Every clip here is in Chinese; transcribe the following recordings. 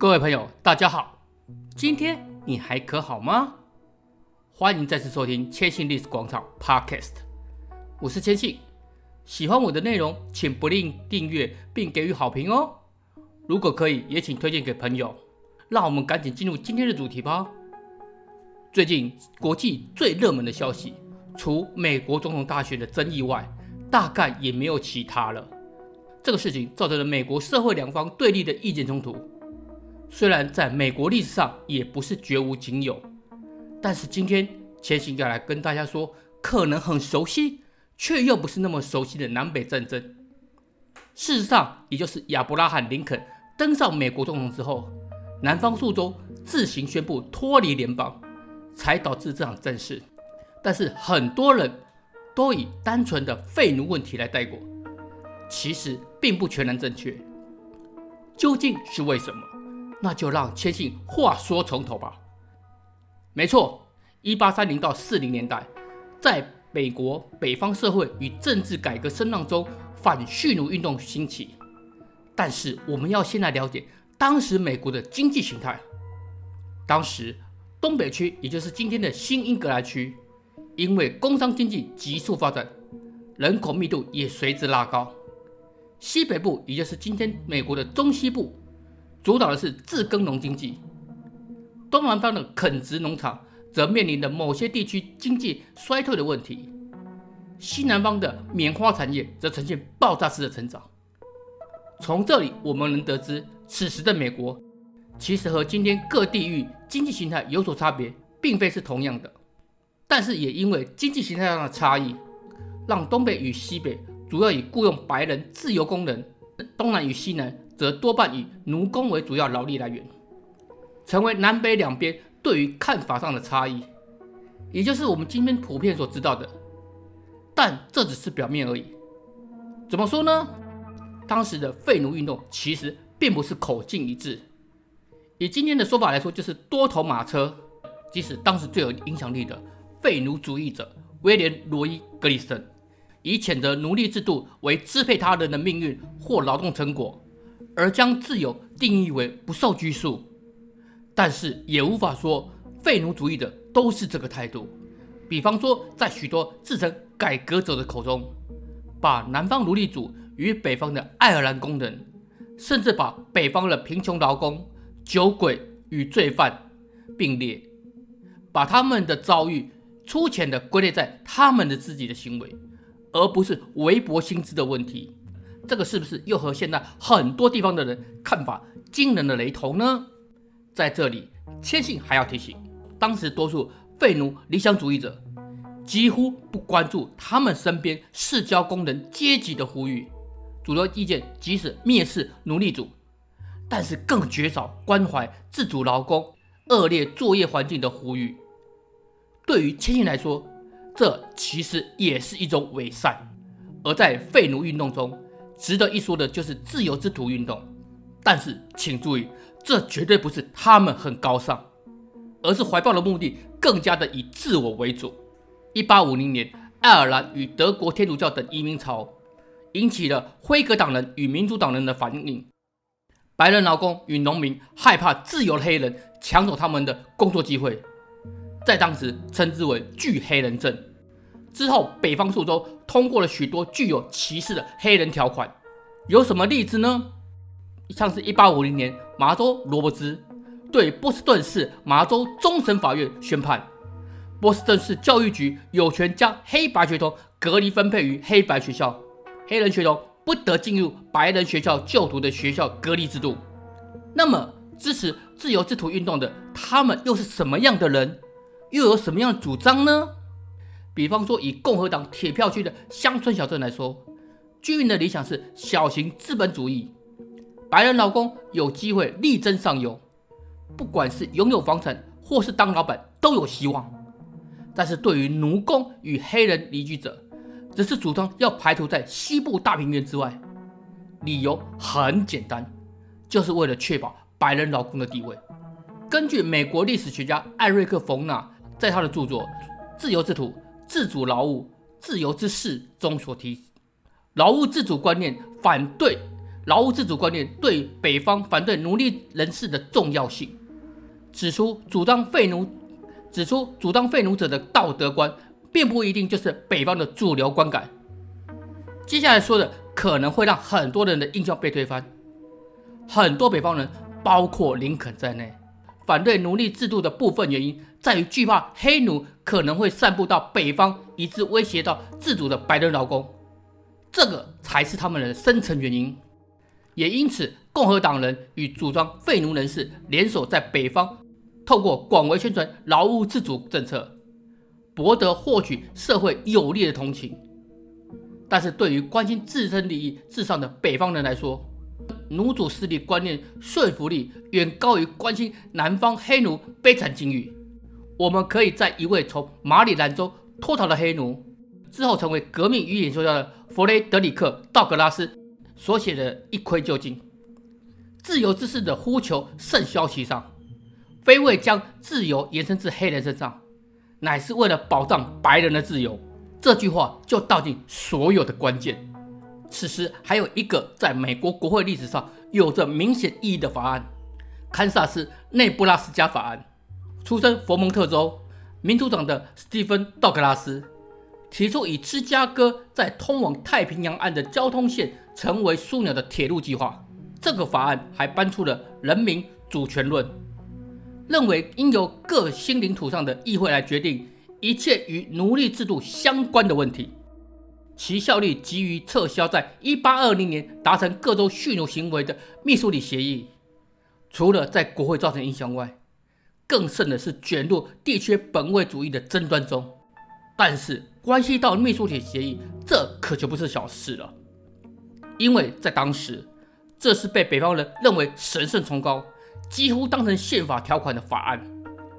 各位朋友，大家好，今天你还可好吗？欢迎再次收听千信历史广场 Podcast，我是千信。喜欢我的内容，请不吝订阅并给予好评哦。如果可以，也请推荐给朋友。让我们赶紧进入今天的主题吧。最近国际最热门的消息，除美国总统大选的争议外，大概也没有其他了。这个事情造成了美国社会两方对立的意见冲突。虽然在美国历史上也不是绝无仅有，但是今天千信要来跟大家说，可能很熟悉，却又不是那么熟悉的南北战争。事实上，也就是亚伯拉罕·林肯登上美国总统之后，南方数州自行宣布脱离联邦，才导致这场战事。但是很多人都以单纯的废奴问题来带过，其实并不全然正确。究竟是为什么？那就让千信话说从头吧。没错，一八三零到四零年代，在美国北方社会与政治改革声浪中，反蓄奴运动兴起。但是我们要先来了解。当时美国的经济形态，当时东北区，也就是今天的新英格兰区，因为工商经济急速发展，人口密度也随之拉高。西北部，也就是今天美国的中西部，主导的是自耕农经济。东南方的垦殖农场则面临着某些地区经济衰退的问题。西南方的棉花产业则呈现爆炸式的成长。从这里我们能得知。此时的美国，其实和今天各地域经济形态有所差别，并非是同样的。但是也因为经济形态上的差异，让东北与西北主要以雇佣白人自由工人，东南与西南则多半以奴工为主要劳力来源，成为南北两边对于看法上的差异，也就是我们今天普遍所知道的。但这只是表面而已。怎么说呢？当时的废奴运动其实。并不是口径一致，以今天的说法来说，就是多头马车。即使当时最有影响力的废奴主义者威廉·罗伊·格里森，以谴责奴隶制度为支配他人的命运或劳动成果，而将自由定义为不受拘束。但是也无法说废奴主义者都是这个态度。比方说，在许多自称改革者的口中，把南方奴隶主与北方的爱尔兰工人。甚至把北方的贫穷劳工、酒鬼与罪犯并列，把他们的遭遇粗浅地归类在他们的自己的行为，而不是微薄薪资的问题。这个是不是又和现在很多地方的人看法惊人的雷同呢？在这里，千信还要提醒，当时多数废奴理想主义者几乎不关注他们身边市郊工人阶级的呼吁。主流意见即使蔑视奴隶主，但是更绝少关怀自主劳工恶劣作业环境的呼吁。对于千信来说，这其实也是一种伪善。而在废奴运动中，值得一说的就是自由之徒运动。但是请注意，这绝对不是他们很高尚，而是怀抱的目的更加的以自我为主。一八五零年，爱尔兰与德国天主教等移民潮。引起了辉格党人与民主党人的反应。白人劳工与农民害怕自由的黑人抢走他们的工作机会，在当时称之为“拒黑人症”。之后，北方数州通过了许多具有歧视的黑人条款。有什么例子呢？像是1850年，麻州罗伯兹对波士顿市麻州终审法院宣判，波士顿市教育局有权将黑白学童隔离分配于黑白学校。黑人学童不得进入白人学校就读的学校隔离制度。那么，支持自由之徒运动的他们又是什么样的人？又有什么样的主张呢？比方说，以共和党铁票区的乡村小镇来说，居民的理想是小型资本主义，白人劳工有机会力争上游，不管是拥有房产或是当老板都有希望。但是对于奴工与黑人移居者，只是主张要排除在西部大平原之外，理由很简单，就是为了确保白人劳工的地位。根据美国历史学家艾瑞克·冯纳在他的著作《自由之土、自主劳务、自由之事》中所提，劳务自主观念反对劳务自主观念对北方反对奴隶人士的重要性，指出主张废奴，指出主张废奴者的道德观，并不一定就是北方的主流观感。接下来说的可能会让很多人的印象被推翻，很多北方人，包括林肯在内，反对奴隶制度的部分原因，在于惧怕黑奴可能会散布到北方，以致威胁到自主的白人劳工，这个才是他们的深层原因。也因此，共和党人与主张废奴人士联手在北方，透过广为宣传劳务自主政策，博得获取社会有利的同情。但是对于关心自身利益至上的北方人来说，奴主势力观念说服力远高于关心南方黑奴悲惨境遇。我们可以在一位从马里兰州脱逃的黑奴，之后成为革命与演说家的弗雷德里克·道格拉斯所写的一窥究竟。自由之士的呼求甚嚣其上，非为将自由延伸至黑人身上，乃是为了保障白人的自由。这句话就道尽所有的关键。此时还有一个在美国国会历史上有着明显意义的法案——堪萨斯内布拉斯加法案。出身佛蒙特州民主党的史蒂芬·道格拉斯提出以芝加哥在通往太平洋岸的交通线成为枢纽的铁路计划。这个法案还搬出了人民主权论，认为应由各新领土上的议会来决定。一切与奴隶制度相关的问题，其效力急于撤销在1820年达成各州蓄奴行为的密苏里协议。除了在国会造成影响外，更甚的是卷入地区本位主义的争端中。但是关系到密苏里协议，这可就不是小事了，因为在当时，这是被北方人认为神圣崇高，几乎当成宪法条款的法案。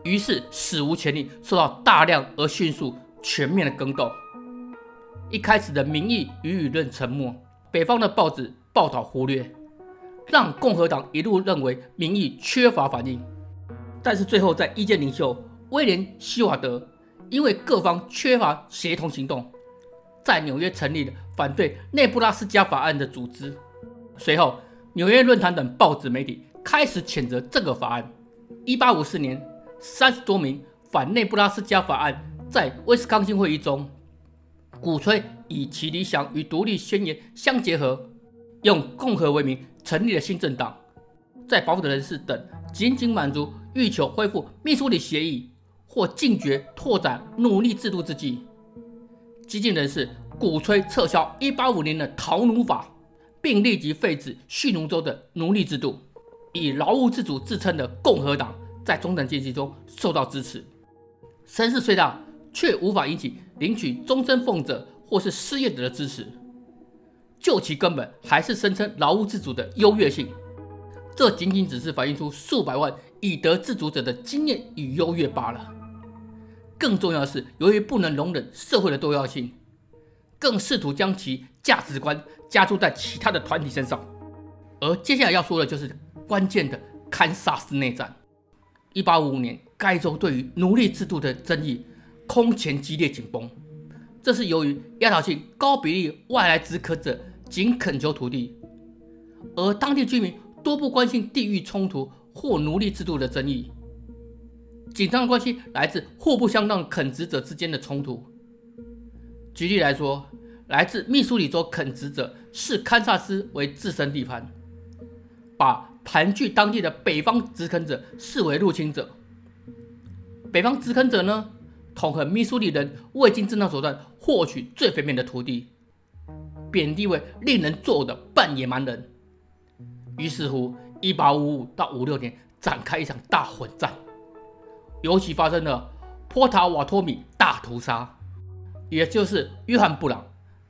于是史无前例，受到大量而迅速、全面的更动。一开始的民意与舆论沉默，北方的报纸报道忽略，让共和党一路认为民意缺乏反应。但是最后，在意见领袖威廉·希瓦德因为各方缺乏协同行动，在纽约成立了反对内布拉斯加法案的组织。随后，纽约论坛等报纸媒体开始谴责这个法案。一八五四年。三十多名反内布拉斯加法案在威斯康星会议中鼓吹以其理想与独立宣言相结合，用共和为名成立了新政党。在保守的人士等仅仅满足欲求恢复密苏里协议或禁绝拓展奴隶制度之际，激进人士鼓吹撤销一八五零年的逃奴法，并立即废止蓄奴州的奴隶制度。以劳务自主自称的共和党。在中产阶级中受到支持，声势虽大，却无法引起领取终身俸者或是失业者的支持。就其根本，还是声称劳务自主的优越性。这仅仅只是反映出数百万以德自主者的经验与优越罢了。更重要的是，由于不能容忍社会的多样性，更试图将其价值观加注在其他的团体身上。而接下来要说的就是关键的堪萨斯内战。一八五五年，该州对于奴隶制度的争议空前激烈紧绷，这是由于压倒性高比例外来殖垦者仅恳求土地，而当地居民多不关心地域冲突或奴隶制度的争议。紧张的关系来自互不相让垦殖者之间的冲突。举例来说，来自密苏里州垦殖者视堪萨斯为自身地盘，把盘踞当地的北方殖垦者视为入侵者，北方殖垦者呢，痛恨密苏里人未经正当手段获取最肥美的土地，贬低为令人作呕的半野蛮人。于是乎，一八五五到五六年展开一场大混战，尤其发生了波塔瓦托米大屠杀，也就是约翰布朗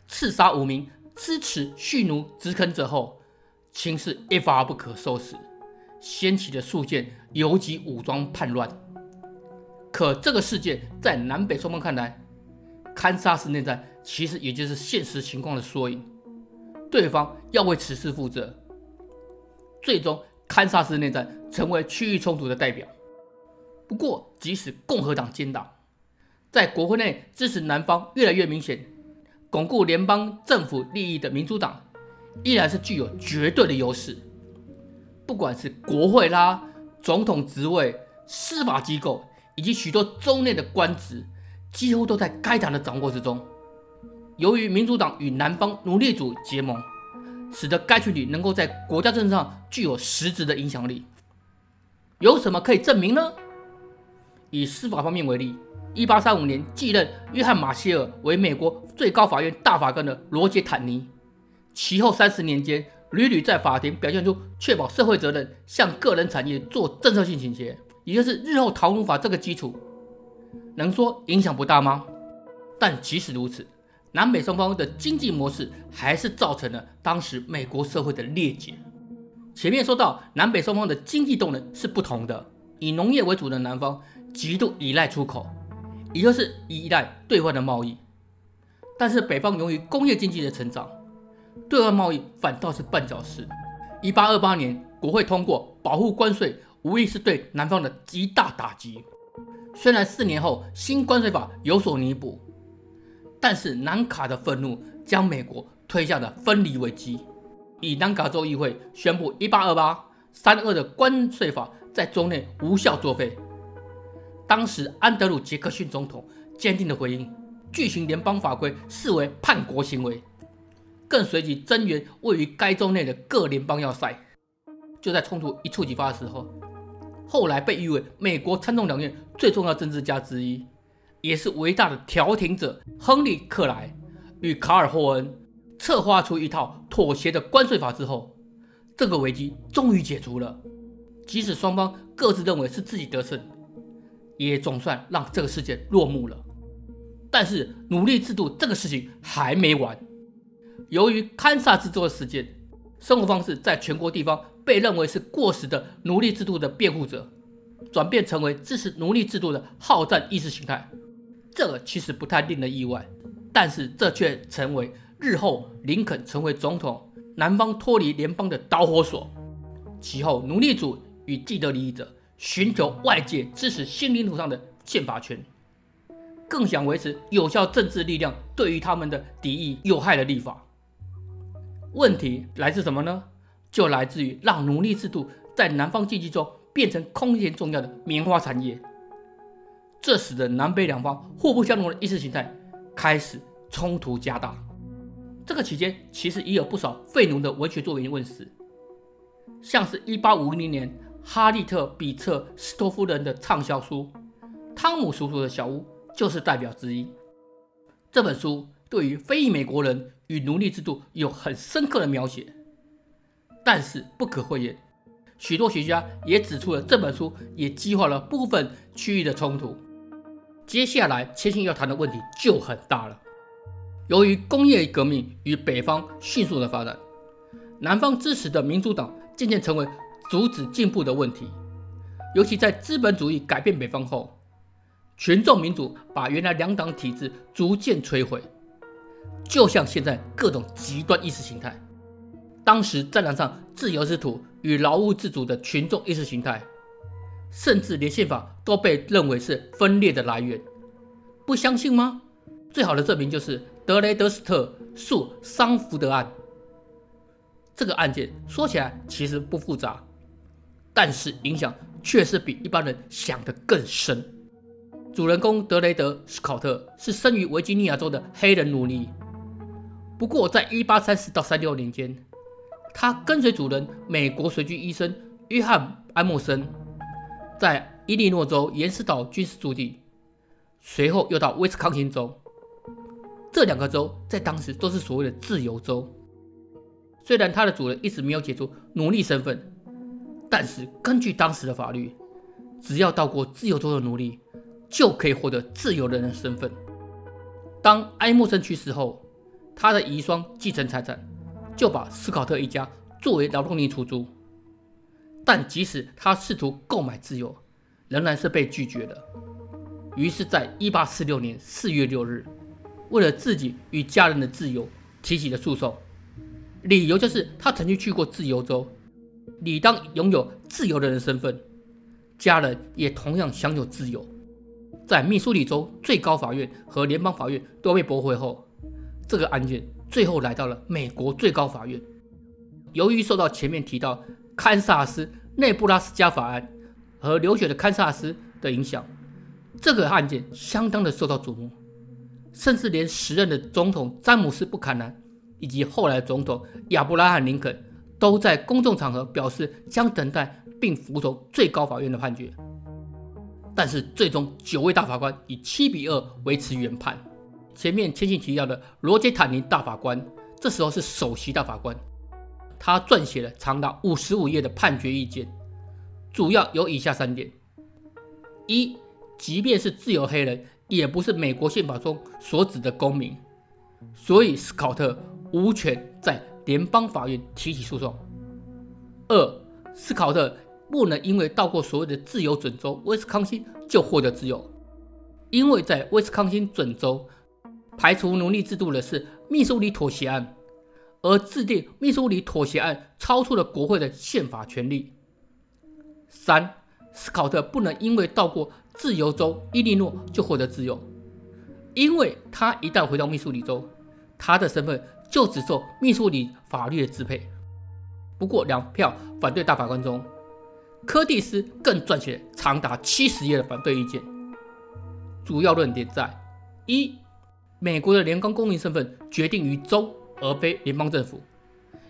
刺杀五名支持蓄奴执垦者后。情势一发而不可收拾，掀起了数件游击武装叛乱。可这个事件在南北双方看来，堪萨斯内战其实也就是现实情况的缩影，对方要为此事负责。最终，堪萨斯内战成为区域冲突的代表。不过，即使共和党建党，在国会内支持南方越来越明显，巩固联邦政府利益的民主党。依然是具有绝对的优势。不管是国会啦、总统职位、司法机构，以及许多州内的官职，几乎都在该党的掌握之中。由于民主党与南方奴隶主结盟，使得该群体能够在国家政治上具有实质的影响力。有什么可以证明呢？以司法方面为例，一八三五年继任约翰马歇尔为美国最高法院大法官的罗杰坦尼，其后三十年间屡屡在法庭表现出确保社会责任、向个人产业做政策性倾斜，也就是日后逃奴法这个基础，能说影响不大吗？但即使如此，南北双方的经济模式还是造成了当时美国社会的裂解。前面说到，南北双方的经济动能是不同的，以农业为主的南方。极度依赖出口，也就是依赖对外的贸易。但是北方由于工业经济的成长，对外贸易反倒是绊脚石。一八二八年，国会通过保护关税，无疑是对南方的极大打击。虽然四年后新关税法有所弥补，但是南卡的愤怒将美国推向了分离危机。以南卡州议会宣布一八二八三二的关税法在州内无效作废。当时安德鲁·杰克逊总统坚定的回应，巨型联邦法规视为叛国行为，更随即增援位于该州内的各联邦要塞。就在冲突一触即发的时候，后来被誉为美国参众两院最重要政治家之一，也是伟大的调停者亨利·克莱与卡尔·霍恩策划出一套妥协的关税法之后，这个危机终于解除了。即使双方各自认为是自己得胜。也总算让这个事件落幕了，但是奴隶制度这个事情还没完。由于堪萨斯州的事件，生活方式在全国地方被认为是过时的奴隶制度的辩护者，转变成为支持奴隶制度的好战意识形态。这其实不太令人意外，但是这却成为日后林肯成为总统、南方脱离联邦的导火索。其后，奴隶主与既得利益者。寻求外界支持新领土上的宪法权，更想维持有效政治力量对于他们的敌意有害的立法。问题来自什么呢？就来自于让奴隶制度在南方经济中变成空前重要的棉花产业，这使得南北两方互不相容的意识形态开始冲突加大。这个期间，其实也有不少废奴的文学作品问世，像是1850年。哈利特·比彻斯托夫人的畅销书《汤姆叔叔的小屋》就是代表之一。这本书对于非裔美国人与奴隶制度有很深刻的描写，但是不可讳言，许多学家也指出了这本书也激化了部分区域的冲突。接下来，千信要谈的问题就很大了。由于工业革命与北方迅速的发展，南方支持的民主党渐渐成为。阻止进步的问题，尤其在资本主义改变北方后，群众民主把原来两党体制逐渐摧毁，就像现在各种极端意识形态。当时战场上自由之徒与劳务自主的群众意识形态，甚至连宪法都被认为是分裂的来源。不相信吗？最好的证明就是德雷德斯特诉桑福德案。这个案件说起来其实不复杂。但是影响却是比一般人想的更深。主人公德雷德·史考特是生于维吉尼亚州的黑人奴隶，不过在1830到36年间，他跟随主人美国随军医生约翰·埃默森，在伊利诺州盐石岛军事驻地，随后又到威斯康星州。这两个州在当时都是所谓的自由州，虽然他的主人一直没有解除奴隶身份。但是根据当时的法律，只要到过自由州的奴隶，就可以获得自由人的身份。当埃默森去世后，他的遗孀继承财产，就把斯考特一家作为劳动力出租。但即使他试图购买自由，仍然是被拒绝的。于是，在一八四六年四月六日，为了自己与家人的自由，提起了诉讼，理由就是他曾经去过自由州。理当拥有自由的人身份，家人也同样享有自由。在密苏里州最高法院和联邦法院都被驳回后，这个案件最后来到了美国最高法院，由于受到前面提到堪萨斯内布拉斯加法案和流血的堪萨斯的影响，这个案件相当的受到瞩目，甚至连时任的总统詹姆斯·布坎南以及后来的总统亚伯拉罕·林肯都在公众场合表示将等待并服从最高法院的判决。但是最终九位大法官以七比二维持原判。前面千信提到的罗杰·坦尼大法官，这时候是首席大法官，他撰写了长达五十五页的判决意见，主要有以下三点：一，即便是自由黑人，也不是美国宪法中所指的公民，所以斯考特无权在联邦法院提起诉讼；二，斯考特不能因为到过所谓的自由准州威斯康星就获得自由，因为在威斯康星准州。排除奴隶制度的是密苏里妥协案，而制定密苏里妥协案超出了国会的宪法权力。三，斯考特不能因为到过自由州伊利诺就获得自由，因为他一旦回到密苏里州，他的身份就只受密苏里法律的支配。不过，两票反对大法官中，柯蒂斯更撰写长达七十页的反对意见，主要论点在一。美国的联邦公民身份决定于州，而非联邦政府。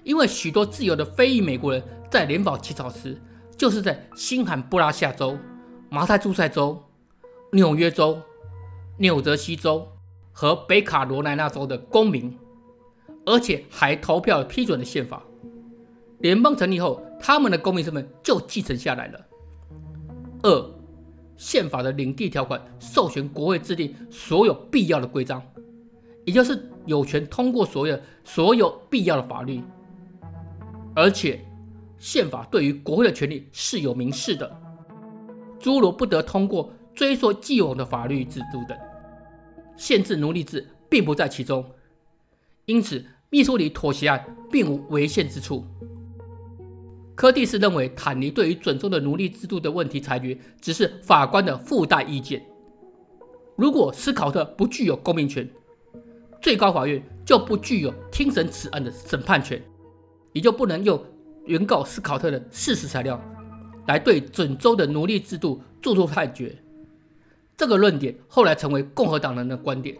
因为许多自由的非裔美国人在联邦起草时，就是在新罕布拉夏州、马萨诸塞州、纽约州、纽泽西州和北卡罗来纳州的公民，而且还投票批准了宪法。联邦成立后，他们的公民身份就继承下来了。二，宪法的领地条款授权国会制定所有必要的规章。也就是有权通过所有所有必要的法律，而且宪法对于国会的权利是有明示的，诸如不得通过追溯既往的法律制度等，限制奴隶制并不在其中，因此密苏里妥协案并无违宪之处。柯蒂斯认为坦尼对于准州的奴隶制度的问题裁决只是法官的附带意见，如果斯考特不具有公民权。最高法院就不具有听审此案的审判权，也就不能用原告斯考特的事实材料来对准州的奴隶制度做出判决。这个论点后来成为共和党人的观点。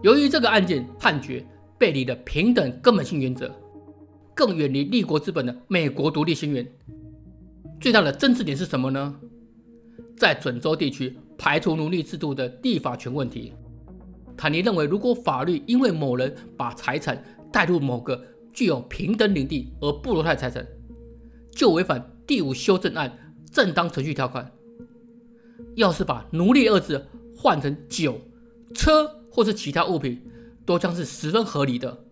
由于这个案件判决背离了平等根本性原则，更远离立国之本的美国独立宣言。最大的争执点是什么呢？在准州地区排除奴隶制度的立法权问题。坦尼认为，如果法律因为某人把财产带入某个具有平等领地而剥夺他的财产，就违反第五修正案正当程序条款。要是把奴隶二字换成酒、车或是其他物品，都将是十分合理的。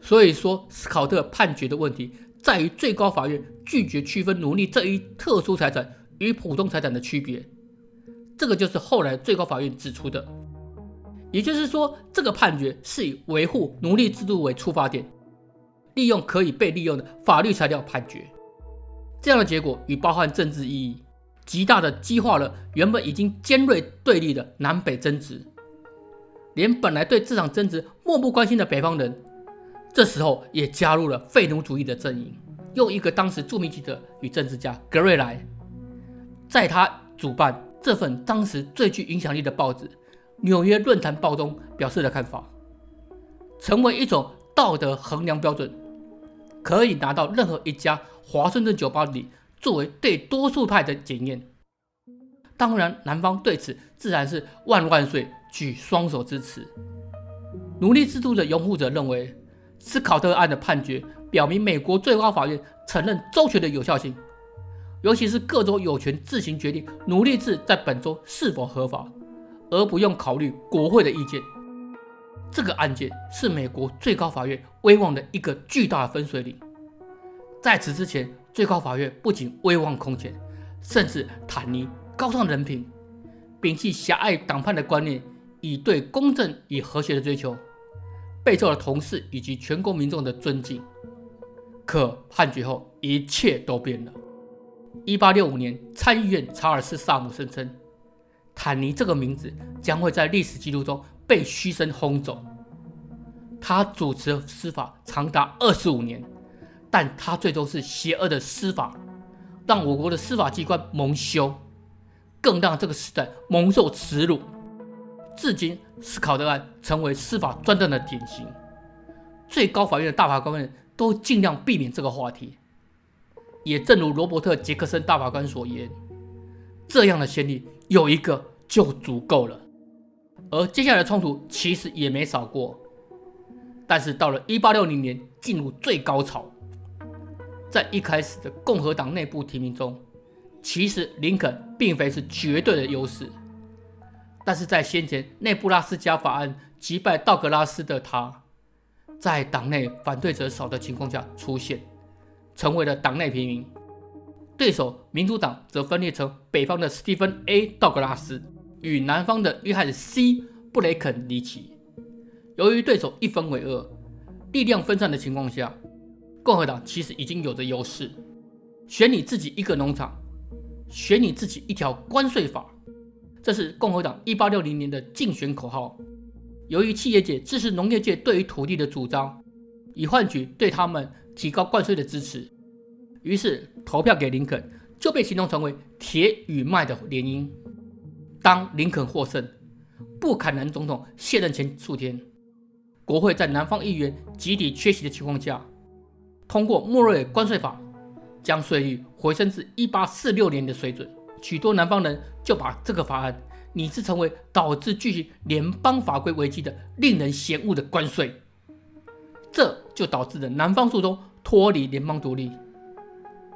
所以说，斯考特判决的问题在于最高法院拒绝区分奴隶这一特殊财产与普通财产的区别。这个就是后来最高法院指出的。也就是说，这个判决是以维护奴隶制度为出发点，利用可以被利用的法律材料判决。这样的结果与包含政治意义，极大的激化了原本已经尖锐对立的南北争执。连本来对这场争执漠不关心的北方人，这时候也加入了废奴主义的阵营。用一个当时著名记者与政治家格瑞莱，在他主办这份当时最具影响力的报纸。纽约论坛报中表示的看法，成为一种道德衡量标准，可以拿到任何一家华盛顿酒吧里作为对多数派的检验。当然，南方对此自然是万万岁，举双手支持。奴隶制度的拥护者认为，斯考特案的判决表明美国最高法院承认州权的有效性，尤其是各州有权自行决定奴隶制在本州是否合法。而不用考虑国会的意见，这个案件是美国最高法院威望的一个巨大的分水岭。在此之前，最高法院不仅威望空前，甚至坦尼高尚人品，摒弃狭隘党派的观念，以对公正与和谐的追求，备受了同事以及全国民众的尊敬。可判决后，一切都变了。一八六五年，参议院查尔斯·萨姆声称。坦尼这个名字将会在历史记录中被嘘声轰走。他主持司法长达二十五年，但他最终是邪恶的司法，让我国的司法机关蒙羞，更让这个时代蒙受耻辱。至今，斯考特案成为司法专断的典型。最高法院的大法官们都尽量避免这个话题。也正如罗伯特·杰克森大法官所言，这样的先例有一个就足够了。而接下来的冲突其实也没少过，但是到了1860年进入最高潮。在一开始的共和党内部提名中，其实林肯并非是绝对的优势，但是在先前内布拉斯加法案击败道格拉斯的他，在党内反对者少的情况下出现，成为了党内平民。对手民主党则分裂成北方的史蒂芬 ·A· 道格拉斯与南方的约翰 ·C· 布雷肯尼奇。由于对手一分为二，力量分散的情况下。共和党其实已经有着优势，选你自己一个农场，选你自己一条关税法，这是共和党1860年的竞选口号。由于企业界支持农业界对于土地的主张，以换取对他们提高关税的支持，于是投票给林肯就被形容成为铁与麦的联姻。当林肯获胜，布坎南总统卸任前数天，国会在南方议员集体缺席的情况下。通过莫瑞尔关税法，将税率回升至一八四六年的水准。许多南方人就把这个法案拟制成为导致继续联邦法规危机的令人嫌恶的关税，这就导致了南方诉讼脱离联邦独立。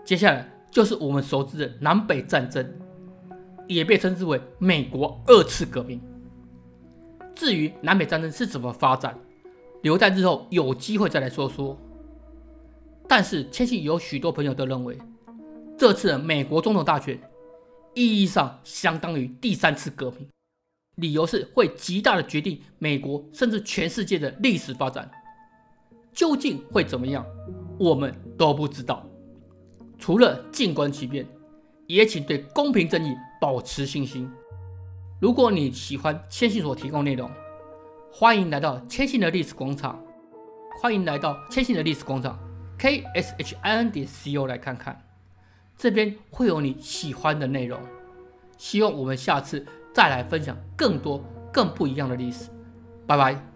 接下来就是我们熟知的南北战争，也被称之为美国二次革命。至于南北战争是怎么发展，留待日后有机会再来说说。但是，千信有许多朋友都认为，这次美国总统大选意义上相当于第三次革命，理由是会极大的决定美国甚至全世界的历史发展。究竟会怎么样，我们都不知道。除了静观其变，也请对公平正义保持信心。如果你喜欢千信所提供内容，欢迎来到千信的历史广场，欢迎来到千信的历史广场。k s h i n 点 c o 来看看，这边会有你喜欢的内容。希望我们下次再来分享更多更不一样的历史。拜拜。